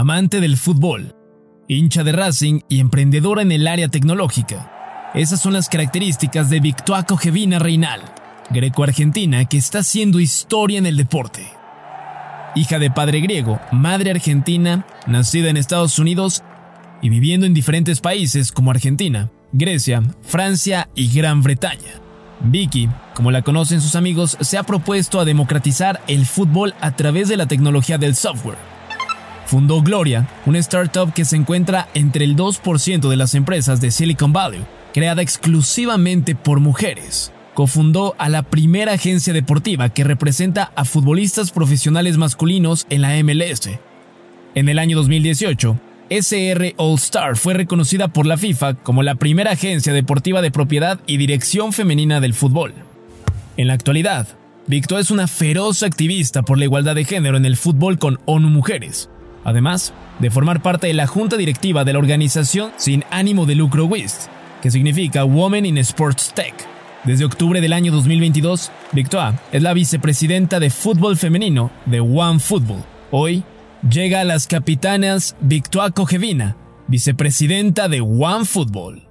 amante del fútbol, hincha de Racing y emprendedora en el área tecnológica. Esas son las características de Victoria Cogevina Reinal, greco-argentina que está haciendo historia en el deporte. Hija de padre griego, madre argentina, nacida en Estados Unidos y viviendo en diferentes países como Argentina, Grecia, Francia y Gran Bretaña. Vicky, como la conocen sus amigos, se ha propuesto a democratizar el fútbol a través de la tecnología del software. Fundó Gloria, una startup que se encuentra entre el 2% de las empresas de Silicon Valley, creada exclusivamente por mujeres. Cofundó a la primera agencia deportiva que representa a futbolistas profesionales masculinos en la MLS. En el año 2018, SR All Star fue reconocida por la FIFA como la primera agencia deportiva de propiedad y dirección femenina del fútbol. En la actualidad, Victor es una feroz activista por la igualdad de género en el fútbol con ONU Mujeres, además de formar parte de la junta directiva de la organización sin ánimo de lucro WIST, que significa Women in Sports Tech. Desde octubre del año 2022, Victoire es la vicepresidenta de fútbol femenino de One Football. Hoy llega a las capitanas Victoire Cogevina, vicepresidenta de One Football.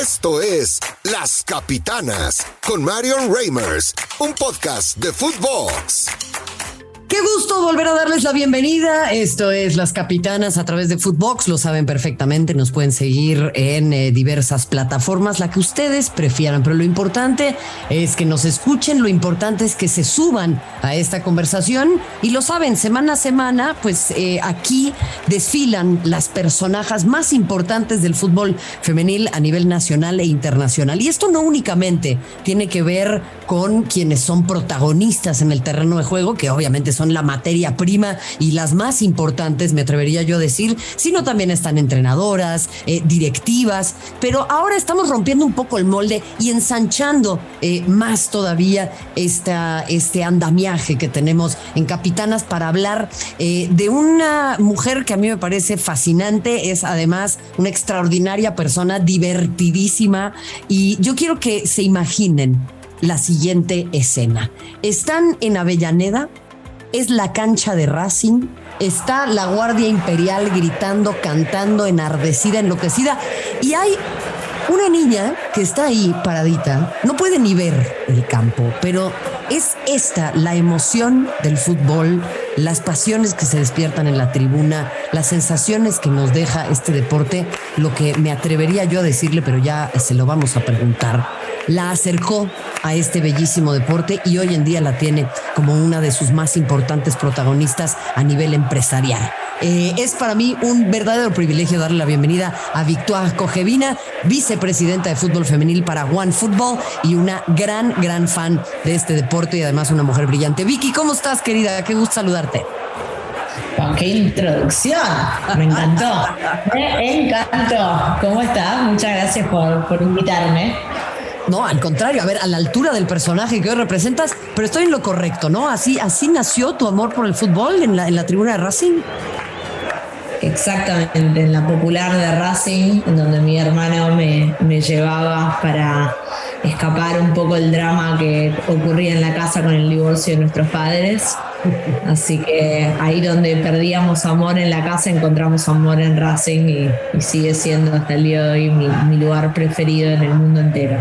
Esto es Las Capitanas con Marion Reimers, un podcast de Footbox. Qué gusto volver a darles la bienvenida. Esto es Las Capitanas a través de Footbox. Lo saben perfectamente. Nos pueden seguir en eh, diversas plataformas, la que ustedes prefieran. Pero lo importante es que nos escuchen. Lo importante es que se suban a esta conversación. Y lo saben, semana a semana, pues eh, aquí desfilan las personajes más importantes del fútbol femenil a nivel nacional e internacional. Y esto no únicamente tiene que ver con quienes son protagonistas en el terreno de juego, que obviamente son son la materia prima y las más importantes, me atrevería yo a decir, sino también están entrenadoras, eh, directivas, pero ahora estamos rompiendo un poco el molde y ensanchando eh, más todavía esta, este andamiaje que tenemos en Capitanas para hablar eh, de una mujer que a mí me parece fascinante, es además una extraordinaria persona, divertidísima, y yo quiero que se imaginen la siguiente escena. Están en Avellaneda, es la cancha de Racing, está la Guardia Imperial gritando, cantando, enardecida, enloquecida, y hay una niña que está ahí paradita, no puede ni ver el campo, pero es esta la emoción del fútbol, las pasiones que se despiertan en la tribuna, las sensaciones que nos deja este deporte, lo que me atrevería yo a decirle, pero ya se lo vamos a preguntar la acercó a este bellísimo deporte y hoy en día la tiene como una de sus más importantes protagonistas a nivel empresarial. Eh, es para mí un verdadero privilegio darle la bienvenida a Victoria Cogevina, vicepresidenta de fútbol femenil para One Football y una gran, gran fan de este deporte y además una mujer brillante. Vicky, ¿cómo estás, querida? Qué gusto saludarte. ¡Qué introducción! Me encantó. Me encantó. ¿Cómo estás? Muchas gracias por, por invitarme. No, al contrario, a ver, a la altura del personaje que hoy representas, pero estoy en lo correcto, ¿no? Así, así nació tu amor por el fútbol en la, en la tribuna de Racing. Exactamente, en la popular de Racing, en donde mi hermano me, me llevaba para escapar un poco el drama que ocurría en la casa con el divorcio de nuestros padres. Así que ahí donde perdíamos amor en la casa, encontramos amor en Racing y, sigue siendo hasta el día de hoy mi, mi lugar preferido en el mundo entero.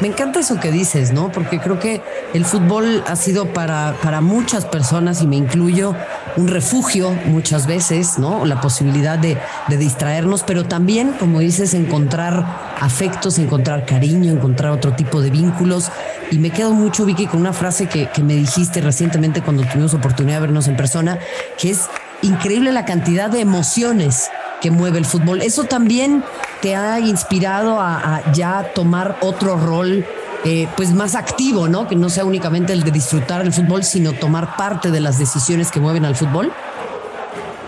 Me encanta eso que dices, ¿no? Porque creo que el fútbol ha sido para, para muchas personas, y me incluyo, un refugio muchas veces, ¿no? La posibilidad de, distraernos, pero también, como dices, encontrar afectos, encontrar cariño, encontrar otro tipo de vínculos. Y me quedo mucho, Vicky, con una frase que, me dijiste recientemente cuando tuvimos oportunidad de vernos en persona, que es increíble la cantidad de emociones que mueve el fútbol. Eso también te ha inspirado a, ya tomar otro rol eh, pues más activo, ¿no? Que no sea únicamente el de disfrutar el fútbol, sino tomar parte de las decisiones que mueven al fútbol.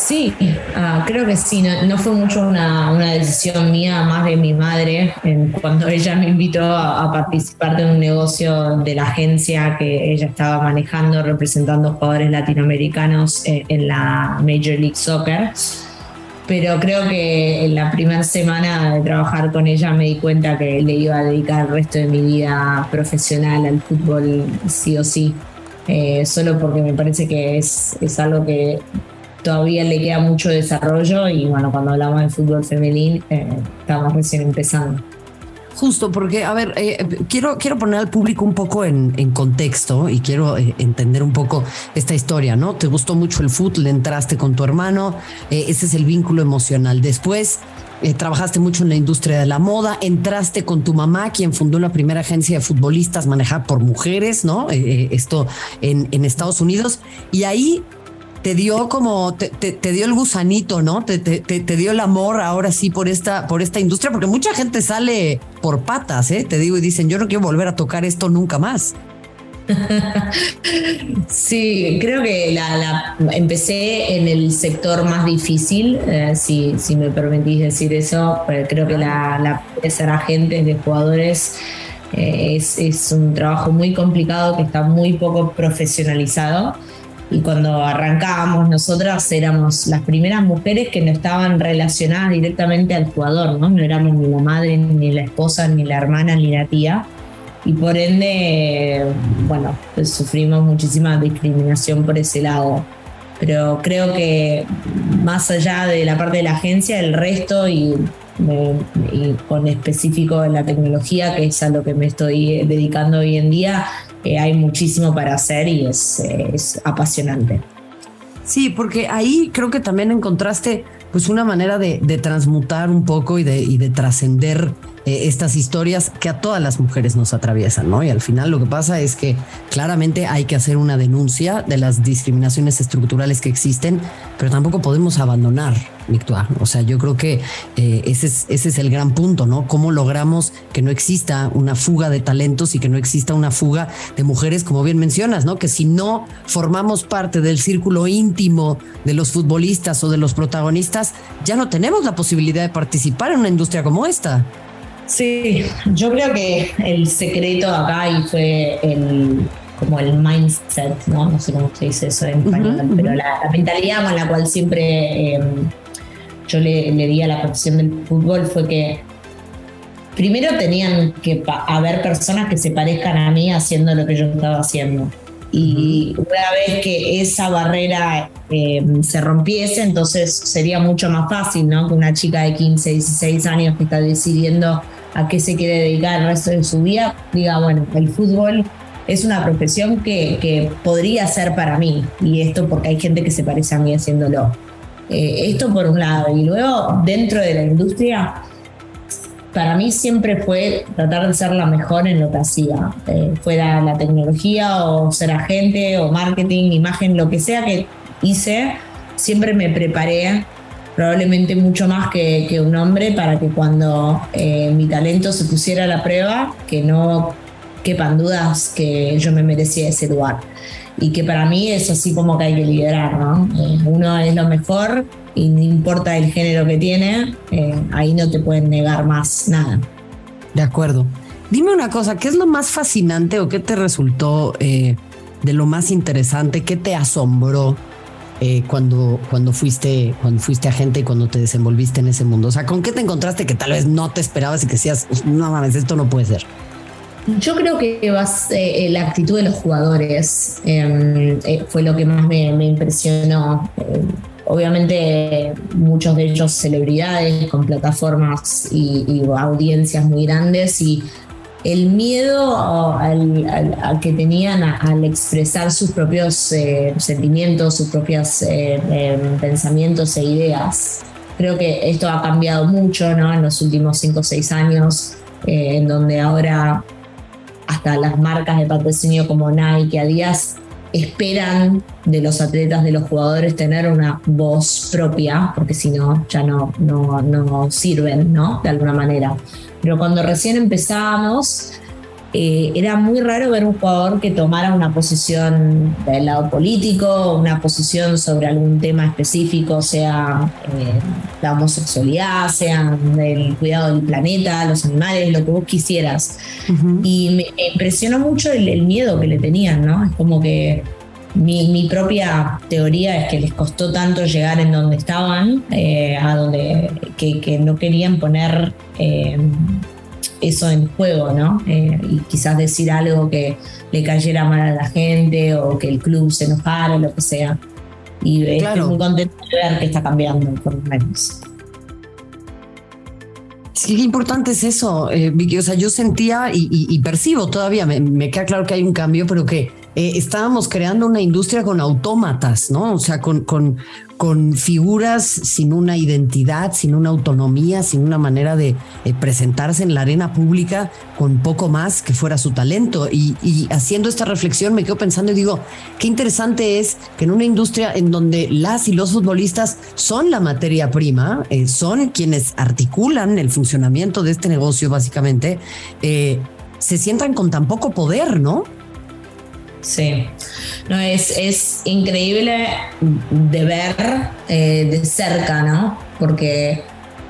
Sí, ah, creo que sí, no, fue mucho una, decisión mía, más de mi madre, cuando ella me invitó a, participar de un negocio de la agencia que ella estaba manejando, representando jugadores latinoamericanos eh, en la Major League Soccer pero creo que en la primera semana de trabajar con ella me di cuenta que le iba a dedicar el resto de mi vida profesional al fútbol sí o sí, eh, solo porque me parece que es, es algo que todavía le queda mucho desarrollo y bueno, cuando hablamos de fútbol femenil eh, estamos recién empezando. Justo, porque, a ver, eh, quiero, quiero poner al público un poco en, contexto y quiero eh, entender un poco esta historia, ¿no? Te gustó mucho el fútbol, entraste con tu hermano, ese es el vínculo emocional. Después trabajaste mucho en la industria de la moda, entraste con tu mamá, quien fundó la primera agencia de futbolistas manejada por mujeres, ¿no? esto en, en Estados Unidos. Y ahí te dio como, te, dio el gusanito, ¿no? Te, te, dio el amor ahora sí por esta, por esta industria, porque mucha gente sale por patas, ¿eh? Te digo, y dicen, yo no quiero volver a tocar esto nunca más. Sí, creo que la, empecé en el sector más difícil, eh, si, si, me permitís decir eso, creo que la, la de ser agentes de jugadores eh, es, es un trabajo muy complicado que está muy poco profesionalizado y cuando arrancábamos nosotras éramos las primeras mujeres que no estaban relacionadas directamente al jugador, ¿no? No éramos ni la madre, ni la esposa, ni la hermana, ni la tía. Y por ende, bueno, pues sufrimos muchísima discriminación por ese lado. Pero creo que más allá de la parte de la agencia, el resto y, y con específico en la tecnología, que es a lo que me estoy dedicando hoy en día, hay muchísimo para hacer y es, es apasionante. Sí, porque ahí creo que también encontraste pues una manera de, transmutar un poco y de, y de trascender eh, estas historias que a todas las mujeres nos atraviesan, ¿no? Y al final lo que pasa es que claramente hay que hacer una denuncia de las discriminaciones estructurales que existen, pero tampoco podemos abandonar, Victoire. O sea, yo creo que eh, ese, es, ese es el gran punto, ¿no? ¿Cómo logramos que no exista una fuga de talentos y que no exista una fuga de mujeres, como bien mencionas, ¿no? Que si no formamos parte del círculo íntimo de los futbolistas o de los protagonistas, ya no tenemos la posibilidad de participar en una industria como esta. Sí, yo creo que el secreto acá y fue el como el mindset, ¿no? No sé cómo se dice eso en español, pero la, mentalidad con la cual siempre em, yo le, di a la profesión del fútbol fue que primero tenían que haber personas que se parezcan a mí haciendo lo que yo estaba haciendo. Y una vez que esa barrera em, se rompiese, entonces sería mucho más fácil, ¿no? Que una chica de 15, 16 años que está decidiendo a qué se quiere dedicar el resto de su vida, diga, bueno, el fútbol es una profesión que, podría ser para mí, y esto porque hay gente que se parece a mí haciéndolo. Eh, esto por un lado, y luego dentro de la industria, para mí siempre fue tratar de ser la mejor en lo que hacía, eh, fuera la tecnología o ser agente o marketing, imagen, lo que sea que hice, siempre me preparé probablemente mucho más que, un hombre para que cuando eh, mi talento se pusiera a la prueba, que no quepan dudas que yo me merecía ese lugar. Y que para mí es así como que hay que liderar, ¿no? Eh, uno es lo mejor y no importa el género que tiene, eh, ahí no te pueden negar más nada. De acuerdo. Dime una cosa, ¿qué es lo más fascinante o qué te resultó de lo más interesante? ¿Qué te asombró eh, cuando, cuando, fuiste, cuando fuiste agente y cuando te desenvolviste en ese mundo? O sea, ¿con qué te encontraste que tal vez no te esperabas y que decías, no mames, esto no puede ser? Yo creo que vas, eh, la actitud de los jugadores em, eh, fue lo que más me, impresionó. obviamente muchos de ellos celebridades con plataformas y, y audiencias muy grandes y el miedo al, que tenían al expresar sus propios eh, sentimientos, sus propios eh, em, pensamientos e ideas. Creo que esto ha cambiado mucho ¿no? en los últimos 5 o 6 años, eh, en donde ahora hasta las marcas de patrocinio como Nike, Adidas, esperan de los atletas, de los jugadores, tener una voz propia, porque si no, ya no, no, no sirven, ¿no? De alguna manera. Pero cuando recién empezábamos, eh, era muy raro ver un jugador que tomara una posición del lado político, una posición sobre algún tema específico, sea eh, la homosexualidad, sea el cuidado del planeta, los animales, lo que vos quisieras. Y me impresionó mucho el, miedo que le tenían, ¿no? Es como que mi, propia teoría es que les costó tanto llegar en donde estaban, eh, a donde que, no querían poner eh, eso en juego, ¿no? Eh, y quizás decir algo que le cayera mal a la gente o que el club se enojara o lo que sea. Y estoy muy contento de ver que está cambiando, por lo menos. Sí, qué importante es eso, eh, Vicky. O sea, yo sentía y, percibo todavía, me, queda claro que hay un cambio, pero que eh, estábamos creando una industria con autómatas, ¿no? O sea, con, con, con figuras sin una identidad, sin una autonomía, sin una manera de presentarse en la arena pública con poco más que fuera su talento. Y, haciendo esta reflexión me quedo pensando y digo, qué interesante es que en una industria en donde las y los futbolistas son la materia prima, eh, son quienes articulan el funcionamiento de este negocio básicamente, eh, se sientan con tan poco poder, ¿no? Sí, no, es, es increíble de ver eh, de cerca, ¿no? Porque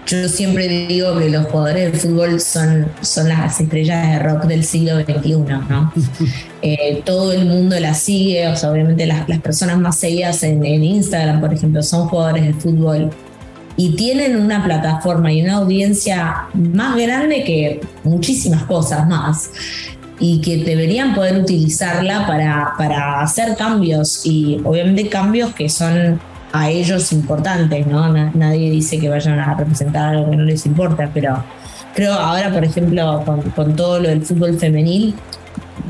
yo siempre digo que los jugadores de fútbol son, son las estrellas de rock del siglo XXI, ¿no? Eh, todo el mundo las sigue, o sea, obviamente las, las personas más seguidas en, en Instagram, por ejemplo, son jugadores de fútbol y tienen una plataforma y una audiencia más grande que muchísimas cosas más y que deberían poder utilizarla para, para hacer cambios y obviamente cambios que son a ellos importantes, ¿no? Nadie dice que vayan a representar algo que no les importa, pero creo ahora, por ejemplo, con, todo lo del fútbol femenil,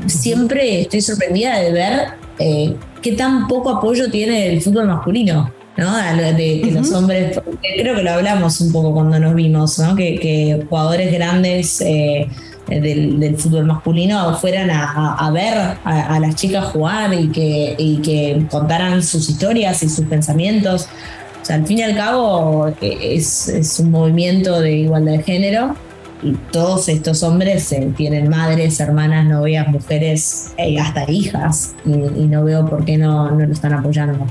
siempre estoy sorprendida de ver eh, qué tan poco apoyo tiene el fútbol masculino. ¿no? De, que los hombres, creo que lo hablamos un poco cuando nos vimos, ¿no? que, que jugadores grandes eh, eh, del, fútbol masculino fueran a, ver a, las chicas jugar y que, que contaran sus historias y sus pensamientos. O sea, al fin y al cabo eh, es, un movimiento de igualdad de género y todos estos hombres eh, tienen madres, hermanas, novias, mujeres, hasta hijas y, no veo por qué no, no lo están apoyando.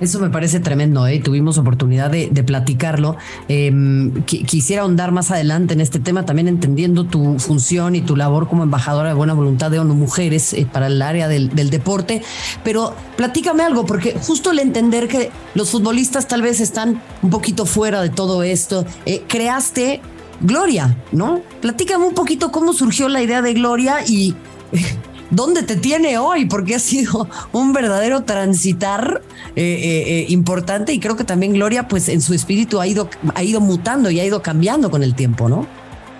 Eso me parece tremendo, ¿eh? tuvimos oportunidad de, platicarlo. Em, quisiera ahondar más adelante en este tema, también entendiendo tu función y tu labor como embajadora de buena voluntad de ONU Mujeres eh, para el área del, deporte. Pero platícame algo, porque justo el entender que los futbolistas tal vez están un poquito fuera de todo esto, eh, creaste Gloria, ¿no? Platícame un poquito cómo surgió la idea de Gloria y dónde te tiene hoy, porque ha sido un verdadero transitar eh, eh, eh, importante y creo que también Gloria, pues en su espíritu ha ido, ha ido mutando y ha ido cambiando con el tiempo, ¿no?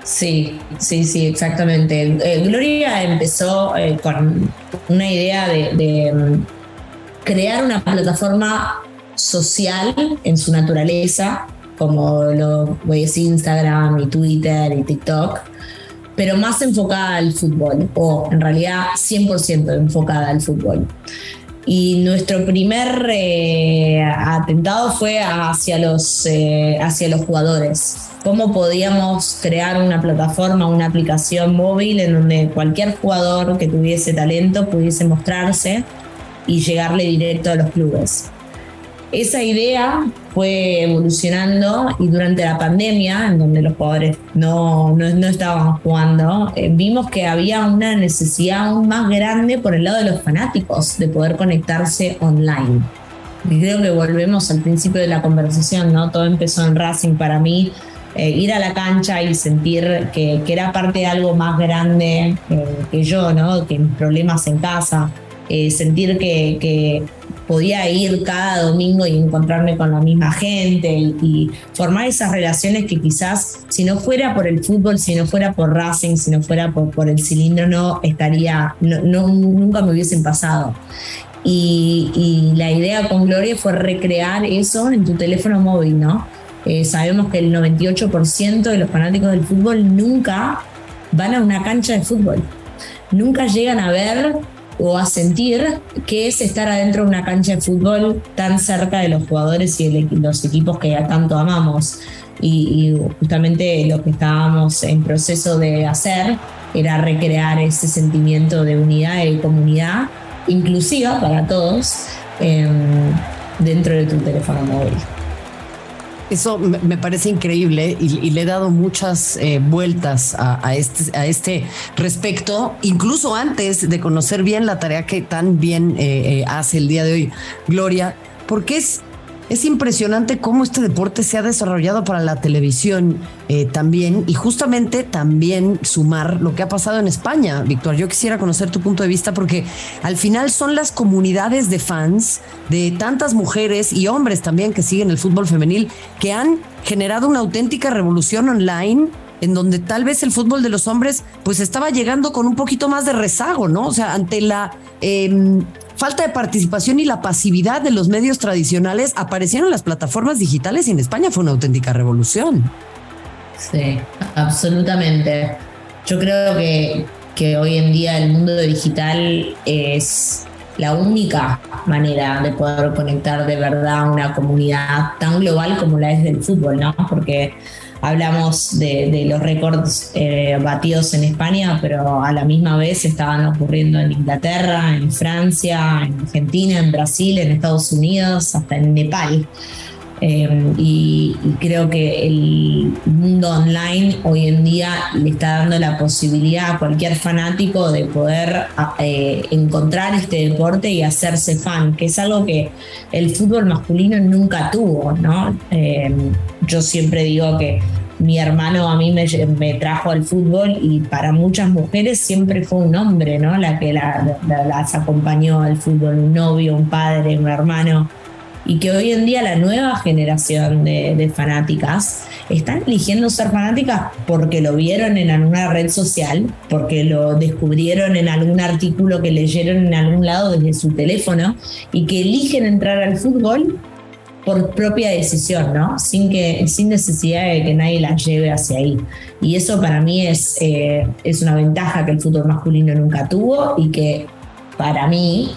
Sí, sí, sí, exactamente. Gloria empezó con una idea de, mm, crear una plataforma social en su naturaleza, como lo decir Instagram y Twitter y TikTok, pero más enfocada al fútbol, o en realidad 100% enfocada al fútbol. Y nuestro primer eh, atentado fue hacia los, eh, hacia los jugadores. ¿Cómo podíamos crear una plataforma, una aplicación móvil en donde cualquier jugador que tuviese talento pudiese mostrarse y llegarle directo a los clubes? Esa idea fue evolucionando y durante la pandemia, en donde los jugadores no, no, estaban jugando, eh, vimos que había una necesidad aún más grande por el lado de los fanáticos de poder conectarse online. Y creo que volvemos al principio de la conversación, ¿no? Todo empezó en Racing para mí. Eh, ir a la cancha y sentir que, que era parte de algo más grande eh, que yo, ¿no? Que mis problemas en casa, sentir que podía ir cada domingo y encontrarme con la misma gente y, formar esas relaciones que quizás si no fuera por el fútbol, si no fuera por Racing, si no fuera por, el cilindro, no estaría, no, nunca me hubiesen pasado. Y, la idea con Gloria fue recrear eso en tu teléfono móvil, ¿no? Eh, sabemos que el 98% de los fanáticos del fútbol nunca van a una cancha de fútbol. Nunca llegan a ver o a sentir que es estar adentro de una cancha de fútbol tan cerca de los jugadores y los equipos que ya tanto amamos. Y, justamente lo que estábamos en proceso de hacer era recrear ese sentimiento de unidad y comunidad inclusiva para todos em, dentro de tu teléfono móvil. Eso me parece increíble y, le he dado muchas eh, vueltas a, este, a este respecto, incluso antes de conocer bien la tarea que tan bien eh, eh, hace el día de hoy Gloria, porque es es impresionante cómo este deporte se ha desarrollado para la televisión eh, también y justamente también sumar lo que ha pasado en España. Víctor, yo quisiera conocer tu punto de vista porque al final son las comunidades de fans de tantas mujeres y hombres también que siguen el fútbol femenil que han generado una auténtica revolución online en donde tal vez el fútbol de los hombres pues estaba llegando con un poquito más de rezago, ¿no? O sea, ante la em, falta de participación y la pasividad de los medios tradicionales, aparecieron las plataformas digitales y en España fue una auténtica revolución. Sí, absolutamente. Yo creo que, que hoy en día el mundo digital es la única manera de poder conectar de verdad a una comunidad tan global como la es del fútbol, ¿no? Porque hablamos de, los récords eh, batidos en España, pero a la misma vez estaban ocurriendo en Inglaterra, en Francia, en Argentina, en Brasil, en Estados Unidos, hasta en Nepal. Em, y, creo que el mundo online hoy en día le está dando la posibilidad a cualquier fanático de poder eh, encontrar este deporte y hacerse fan, que es algo que el fútbol masculino nunca tuvo, ¿no? Em, yo siempre digo que mi hermano a mí me, trajo al fútbol y para muchas mujeres siempre fue un hombre, ¿no? La que las acompañó al fútbol, un novio, un padre, un hermano y que hoy en día la nueva generación de, fanáticas están eligiendo ser fanáticas porque lo vieron en alguna red social, porque lo descubrieron en algún artículo que leyeron en algún lado desde su teléfono y que eligen entrar al fútbol por propia decisión, ¿no? Sin, que, sin necesidad de que nadie las lleve hacia ahí. Y eso para mí es, eh, es una ventaja que el fútbol masculino nunca tuvo y que para mí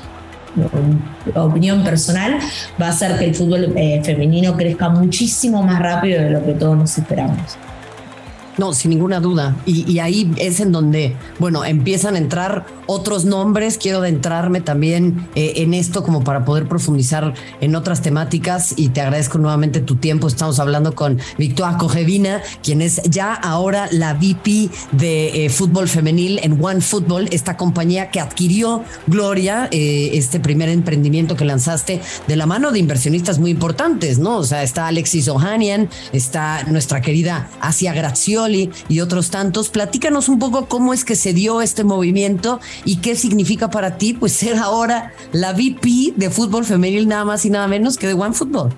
opinión personal, va a hacer que el fútbol eh, femenino crezca muchísimo más rápido de lo que todos nos esperamos. No, sin ninguna duda. Y, ahí es en donde, bueno, empiezan a entrar otros nombres. Quiero adentrarme también eh, en esto como para poder profundizar en otras temáticas y te agradezco nuevamente tu tiempo. Estamos hablando con Victoria Cogevina, quien es ya ahora la VP de eh, fútbol femenil en One Football, esta compañía que adquirió Gloria, eh, este primer emprendimiento que lanzaste de la mano de inversionistas muy importantes, ¿no? O sea, está Alexis Ohanian, está nuestra querida Asia Y otros tantos. Platícanos un poco cómo es que se dio este movimiento y qué significa para ti pues ser ahora la VP de fútbol femenil nada más y nada menos que de One Football.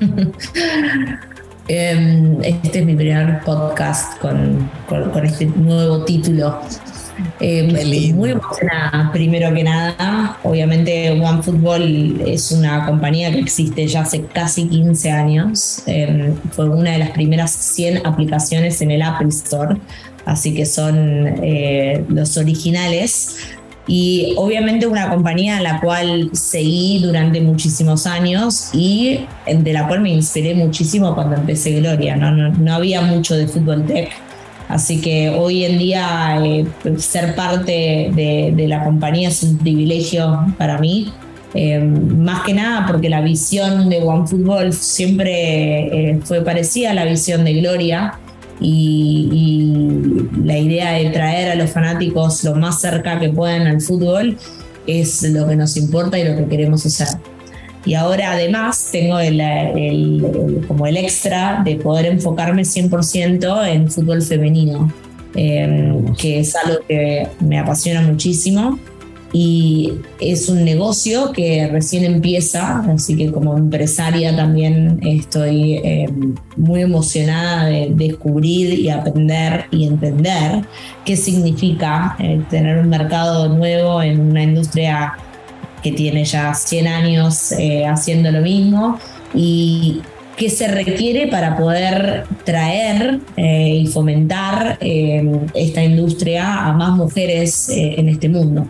Em, este es mi primer podcast con este nuevo título. Eh, muy emocionada, primero que nada. Obviamente, OneFootball es una compañía que existe ya hace casi 15 años. Em, fue una de las primeras 100 aplicaciones en el Apple Store, así que son eh, los originales. Y obviamente una compañía a la cual seguí durante muchísimos años y de la cual me inspiré muchísimo cuando empecé Gloria. No, no, no había mucho de fútbol tech Así que hoy en día eh, ser parte de, la compañía es un privilegio para mí. Eh, más que nada porque la visión de OneFootball siempre eh, fue parecida a la visión de Gloria y, y, la idea de traer a los fanáticos lo más cerca que puedan al fútbol es lo que nos importa y lo que queremos hacer. Y ahora además tengo el, como el extra de poder enfocarme 100% en fútbol femenino, em, que es algo que me apasiona muchísimo. Y es un negocio que recién empieza, así que como empresaria también estoy em, muy emocionada de descubrir y aprender y entender qué significa eh, tener un mercado nuevo en una industria que tiene ya 100 años eh, haciendo lo mismo y qué se requiere para poder traer eh, y fomentar eh, esta industria a más mujeres en este mundo.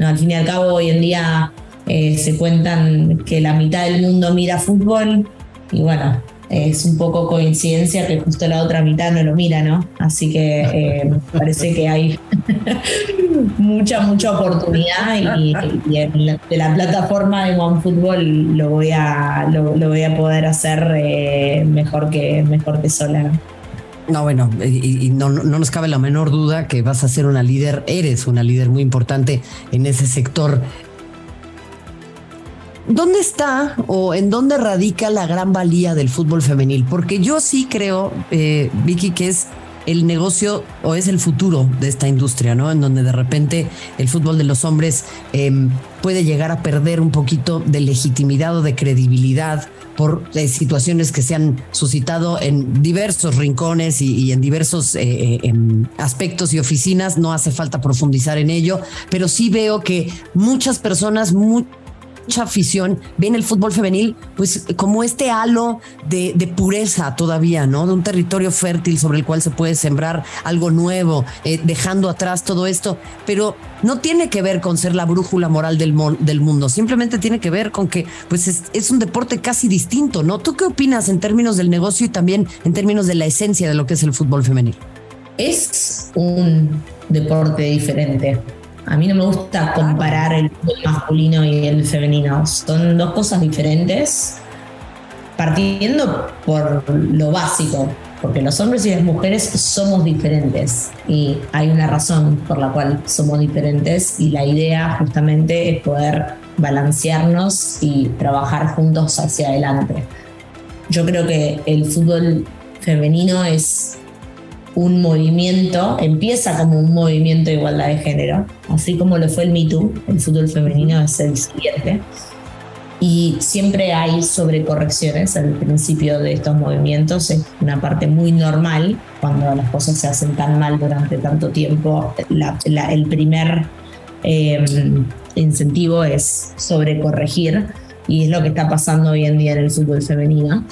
No, al fin y al cabo, hoy en día se cuentan que la mitad del mundo mira fútbol y bueno, es un poco coincidencia que justo la otra mitad no lo mira, ¿no? Así que eh, parece que hay mucha, mucha oportunidad y, de la plataforma de OneFootball lo voy a, lo, voy a poder hacer eh, mejor, que, mejor que sola. No, bueno, y, no, no, nos cabe la menor duda que vas a ser una líder, eres una líder muy importante en ese sector ¿dónde está o en dónde radica la gran valía del fútbol femenil? Porque yo sí creo, eh, Vicky, que es el negocio o es el futuro de esta industria, ¿no? En donde de repente el fútbol de los hombres em, puede llegar a perder un poquito de legitimidad o de credibilidad por eh, situaciones que se han suscitado en diversos rincones y, en diversos eh, eh, em, aspectos y oficinas. No hace falta profundizar en ello, pero sí veo que muchas personas, mucha afición ven el fútbol femenil pues como este halo de, pureza todavía, ¿no? De un territorio fértil sobre el cual se puede sembrar algo nuevo, eh, dejando atrás todo esto, pero no tiene que ver con ser la brújula moral del, del mundo, simplemente tiene que ver con que pues es, es un deporte casi distinto, ¿no? ¿Tú qué opinas en términos del negocio y también en términos de la esencia de lo que es el fútbol femenil? Es un deporte diferente a mí no me gusta comparar el masculino y el femenino. Son dos cosas diferentes, partiendo por lo básico, porque los hombres y las mujeres somos diferentes y hay una razón por la cual somos diferentes y la idea justamente es poder balancearnos y trabajar juntos hacia adelante. Yo creo que el fútbol femenino es un movimiento, empieza como un movimiento de igualdad de género, así como lo fue el Me Too, el fútbol femenino es el siguiente. Y siempre hay sobrecorrecciones al principio de estos movimientos, es una parte muy normal cuando las cosas se hacen tan mal durante tanto tiempo. el primer em, incentivo es sobrecorregir y es lo que está pasando hoy en día en el fútbol femenino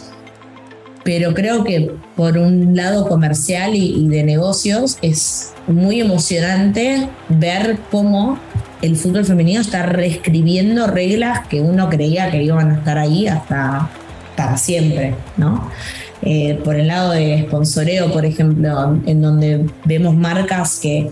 pero creo que por un lado comercial y, de negocios es muy emocionante ver cómo el fútbol femenino está reescribiendo reglas que uno creía que iban a estar ahí hasta para siempre, ¿no? Eh, por el lado de sponsoreo, por ejemplo, en donde vemos marcas que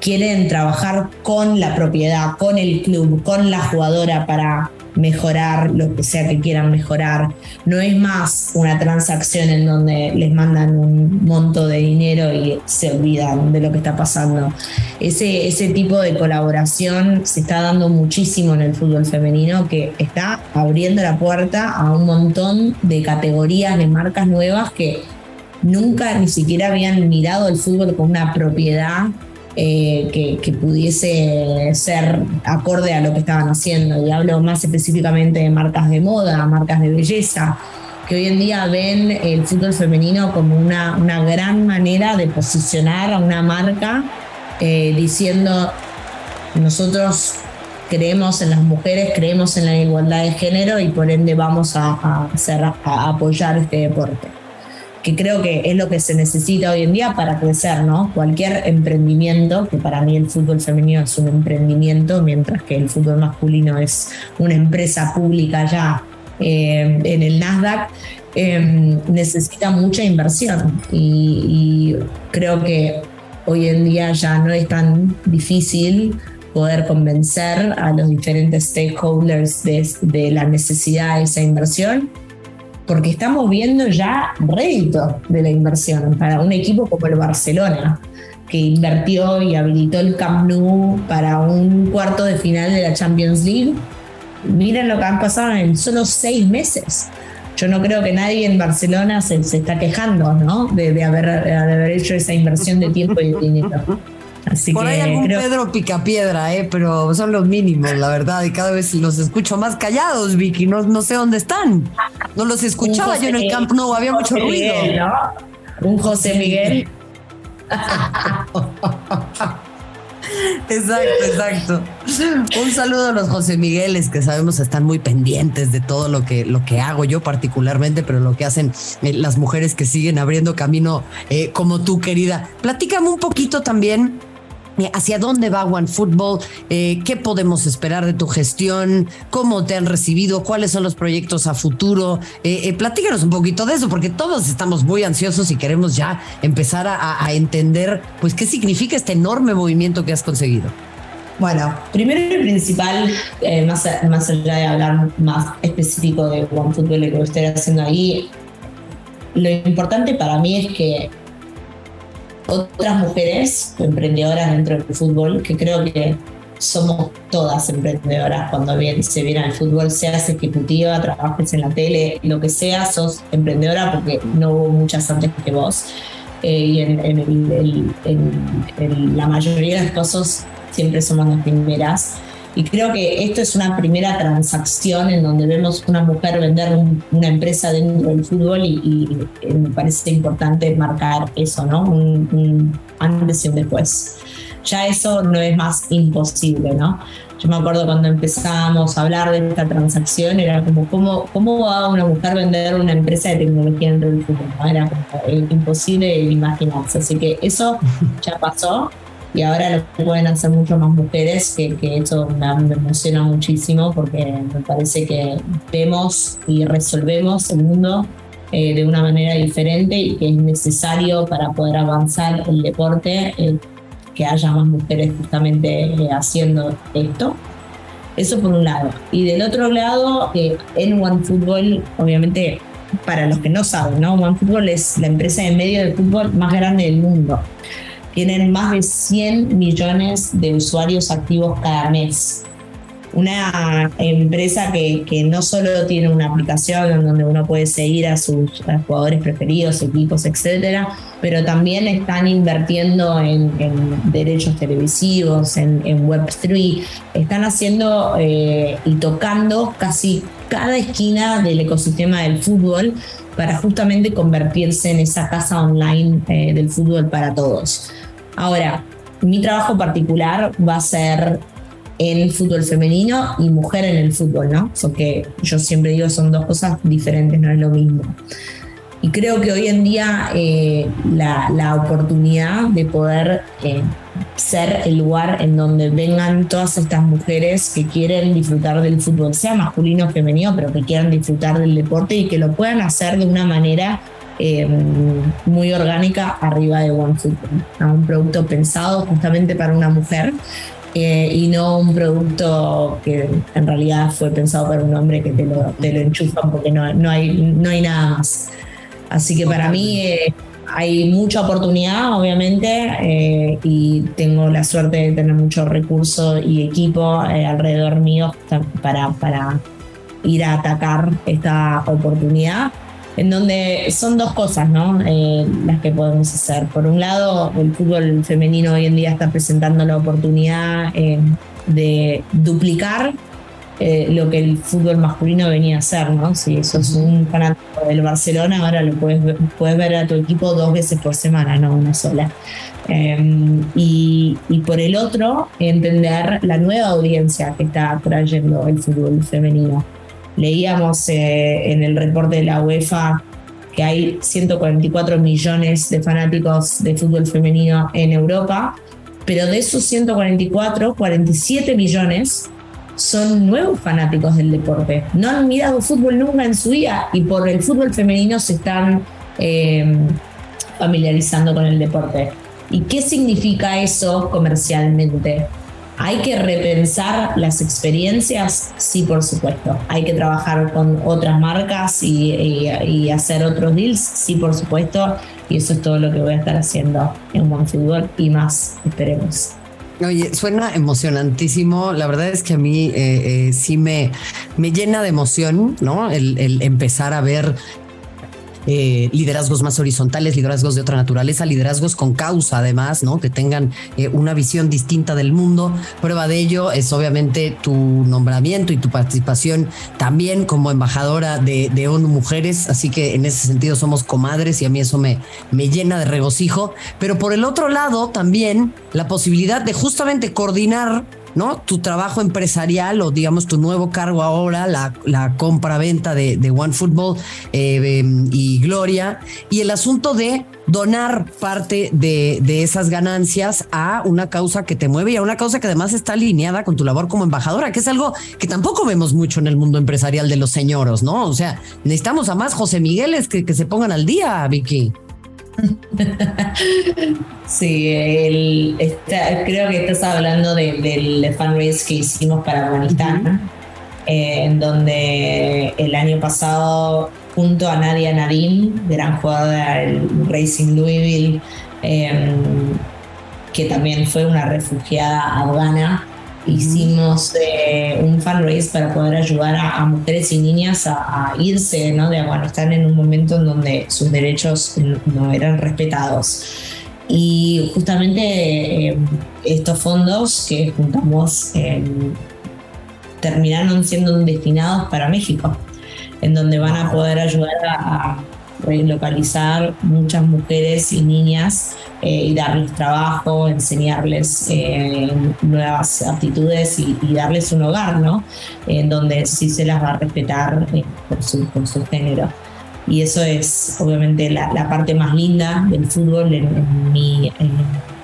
quieren trabajar con la propiedad, con el club, con la jugadora para mejorar lo que sea que quieran mejorar. No es más una transacción en donde les mandan un monto de dinero y se olvidan de lo que está pasando. Ese, ese tipo de colaboración se está dando muchísimo en el fútbol femenino que está abriendo la puerta a un montón de categorías de marcas nuevas que nunca ni siquiera habían mirado el fútbol como una propiedad eh, que, pudiese ser acorde a lo que estaban haciendo. Y hablo más específicamente de marcas de moda, marcas de belleza, que hoy en día ven el fútbol femenino como una, una gran manera de posicionar a una marca eh, diciendo nosotros creemos en las mujeres, creemos en la igualdad de género y por ende vamos a, hacer, a apoyar este deporte que creo que es lo que se necesita hoy en día para crecer, ¿no? Cualquier emprendimiento, que para mí el fútbol femenino es un emprendimiento, mientras que el fútbol masculino es una empresa pública ya eh, en el Nasdaq, em, necesita mucha inversión y, creo que hoy en día ya no es tan difícil poder convencer a los diferentes stakeholders de, de la necesidad de esa inversión porque estamos viendo ya rédito de la inversión para un equipo como el Barcelona, que invirtió y habilitó el Camp Nou para un cuarto de final de la Champions League. Miren lo que han pasado en solo seis meses. Yo no creo que nadie en Barcelona se, se está quejando ¿no? de, haber, de haber hecho esa inversión de tiempo y de dinero. Por ahí algún Pedro Picapiedra, ¿eh? pero son los mínimos, la verdad, y cada vez los escucho más callados, Vicky, no, no sé dónde están. No los escuchaba yo en el campo, no, había mucho ruido. Un José Miguel. Exacto, exacto. Un saludo a los José Migueles que sabemos están muy pendientes de todo lo que, lo que hago yo particularmente, pero lo que hacen eh, las mujeres que siguen abriendo camino eh, como tú, querida. Platícame un poquito también ¿Hacia dónde va OneFootball? Eh, ¿Qué podemos esperar de tu gestión? ¿Cómo te han recibido? ¿Cuáles son los proyectos a futuro? Eh, platícanos un poquito de eso, porque todos estamos muy ansiosos y queremos ya empezar a, entender pues, qué significa este enorme movimiento que has conseguido. Bueno, primero y principal, más, más allá de hablar más específico de OneFootball y lo que estoy haciendo ahí, lo importante para mí es que otras mujeres emprendedoras dentro del fútbol que creo que somos todas emprendedoras cuando bien, se viene al fútbol, seas ejecutiva, trabajes en la tele, lo que sea, sos emprendedora porque no hubo muchas antes que vos. Eh, y en, en, la mayoría de los casos siempre somos las primeras. Y creo que esto es una primera transacción en donde vemos una mujer vender una empresa dentro del fútbol y, me parece importante marcar eso, ¿no? Un, antes y un después. Ya eso no es más imposible, ¿no? Yo me acuerdo cuando empezábamos a hablar de esta transacción, era como, ¿cómo, cómo va una mujer vender una empresa de tecnología dentro del fútbol? Era como imposible imaginarse. Así que eso ya pasó y ahora lo pueden hacer mucho más mujeres, que, que eso me, emociona muchísimo porque me parece que vemos y resolvemos el mundo eh, de una manera diferente y que es necesario para poder avanzar el deporte, eh, que haya más mujeres justamente eh, haciendo esto. Eso por un lado. Y del otro lado, en OneFootball, obviamente, para los que no saben, ¿no? OneFootball es la empresa de medio de fútbol más grande del mundo tienen más de 100 millones de usuarios activos cada mes. Una empresa que, no solo tiene una aplicación en donde uno puede seguir a sus jugadores preferidos, equipos, etcétera, pero también están invirtiendo en, derechos televisivos, en, Web3, están haciendo eh, y tocando casi cada esquina del ecosistema del fútbol para justamente convertirse en esa casa online eh, del fútbol para todos. Ahora, mi trabajo particular va a ser en fútbol femenino y mujer en el fútbol, ¿no? Porque yo siempre digo son dos cosas diferentes, no es lo mismo. Y creo que hoy en día eh, la, oportunidad de poder eh, ser el lugar en donde vengan todas estas mujeres que quieren disfrutar del fútbol, sea masculino o femenino, pero que quieran disfrutar del deporte y que lo puedan hacer de una manera eh, muy orgánica arriba de OneFootball. Un producto pensado justamente para una mujer eh, y no un producto que en realidad fue pensado para un hombre que te lo, te lo enchufan porque no, no, hay, no hay nada más. Así que para mí eh, hay mucha oportunidad, obviamente, y tengo la suerte de tener mucho recurso y equipo alrededor mío para, para ir a atacar esta oportunidad en donde son dos cosas ¿no? Eh, las que podemos hacer. Por un lado, el fútbol femenino hoy en día está presentando la oportunidad eh, de duplicar eh, lo que el fútbol masculino venía a hacer. ¿no? Si sos un fanático del Barcelona, ahora lo puedes ver, puedes ver a tu equipo dos veces por semana, no una sola. y, y por el otro, entender la nueva audiencia que está trayendo el fútbol femenino Leíamos eh, en el reporte de la UEFA que hay 144 millones de fanáticos de fútbol femenino en Europa, pero de esos 144, 47 millones son nuevos fanáticos del deporte. No han mirado fútbol nunca en su vida y por el fútbol femenino se están eh, familiarizando con el deporte. ¿Y qué significa eso comercialmente? ¿Hay que repensar las experiencias? Sí, por supuesto. ¿Hay que trabajar con otras marcas y, hacer otros deals? Sí, por supuesto. Y eso es todo lo que voy a estar haciendo en OneFootball y más, esperemos. Oye, suena emocionantísimo. La verdad es que a mí eh, eh, sí me, me llena de emoción, ¿no? el, empezar a ver eh, liderazgos más horizontales, liderazgos de otra naturaleza, liderazgos con causa además, ¿no? Que tengan eh, una visión distinta del mundo. Prueba de ello es obviamente tu nombramiento y tu participación también como embajadora de, de ONU Mujeres, así que en ese sentido somos comadres y a mí eso me, me llena de regocijo. Pero por el otro lado también la posibilidad de justamente coordinar ¿no? Tu trabajo empresarial o digamos tu nuevo cargo ahora, la, la compra-venta de, de OneFootball eh, em, y Gloria, y el asunto de donar parte de, de, esas ganancias a una causa que te mueve y a una causa que además está alineada con tu labor como embajadora, que es algo que tampoco vemos mucho en el mundo empresarial de los señoros, ¿no? O sea, necesitamos a más José Migueles que, que se pongan al día, Vicky. Sí, creo que estás hablando del fundraise que hicimos para Afganistán, eh, en donde el año pasado, junto a Nadia Nadim, gran jugadora del Racing Louisville, em, que también fue una refugiada afgana, hicimos eh, un fundraise para poder ayudar a, mujeres y niñas a, irse ¿no? de Afganistán en un momento en donde sus derechos no eran respetados. Y justamente eh, estos fondos que juntamos terminaron siendo destinados para México, en donde van a poder ayudar a relocalizar muchas mujeres y niñas eh, y darles trabajo, enseñarles eh, nuevas aptitudes y, darles un hogar, ¿no? En donde sí se las va a respetar eh, por, su, su género. Y eso es obviamente la, parte más linda del fútbol, en, mi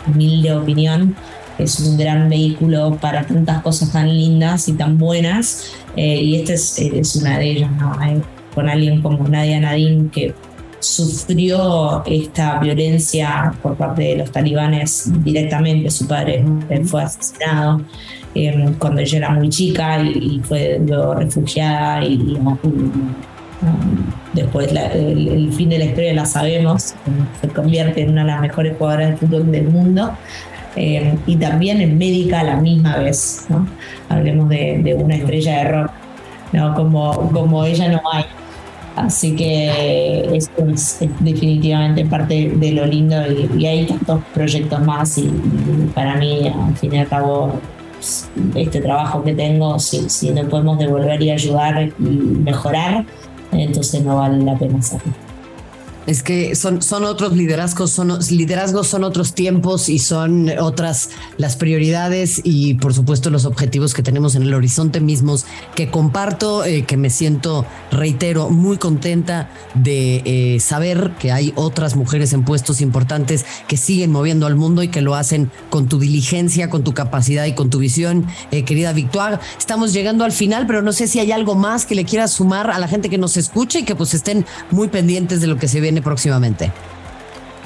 humilde opinión. Es un gran vehículo para tantas cosas tan lindas y tan buenas. y esta es, es, una de ellas, ¿no? Con alguien como Nadia Nadine que sufrió esta violencia por parte de los talibanes directamente. Su padre fue asesinado em, cuando ella era muy chica y, fue luego refugiada y, um, después el, fin de la historia la sabemos, se convierte en una de las mejores jugadoras de fútbol del mundo. Em, y también en médica a la misma vez, Hablemos de, una estrella de rock, ¿no? Como, como ella no hay. Así que esto es, definitivamente parte de lo lindo y, hay tantos proyectos más y, para mí, al fin y al cabo, este trabajo que tengo, si, si no podemos devolver y ayudar y mejorar, entonces no vale la pena hacerlo. Es que son, son otros liderazgos, son liderazgos, son otros tiempos y son otras las prioridades y por supuesto los objetivos que tenemos en el horizonte mismos que comparto, eh, que me siento, reitero, muy contenta de eh, saber que hay otras mujeres en puestos importantes que siguen moviendo al mundo y que lo hacen con tu diligencia, con tu capacidad y con tu visión, eh, querida Victoire. Estamos llegando al final, pero no sé si hay algo más que le quieras sumar a la gente que nos escuche y que pues estén muy pendientes de lo que se viene próximamente?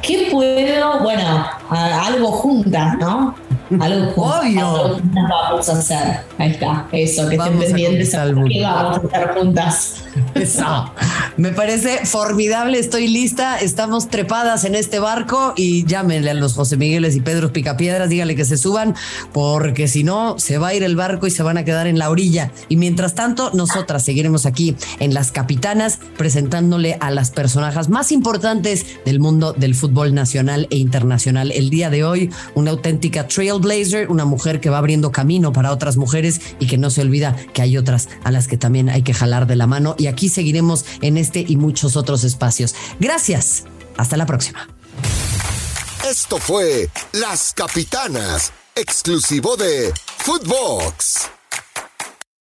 ¿Qué puedo? Bueno, algo juntas, ¿no? Algo juntas, Obvio. vamos a hacer. Ahí está, eso, que estén pendientes qué vamos a hacer juntas. Eso. Me parece formidable, estoy lista, estamos trepadas en este barco y llámenle a los José Migueles y Pedro Picapiedras, díganle que se suban, porque si no, se va a ir el barco y se van a quedar en la orilla. Y mientras tanto, nosotras seguiremos aquí en Las Capitanas presentándole a las personajes más importantes del mundo del fútbol nacional e internacional. El día de hoy, una auténtica trailblazer, una mujer que va abriendo camino para otras mujeres y que no se olvida que hay otras a las que también hay que jalar de la mano y aquí seguiremos en este y muchos otros espacios. Gracias. Hasta la próxima. Esto fue Las Capitanas, exclusivo de Footbox.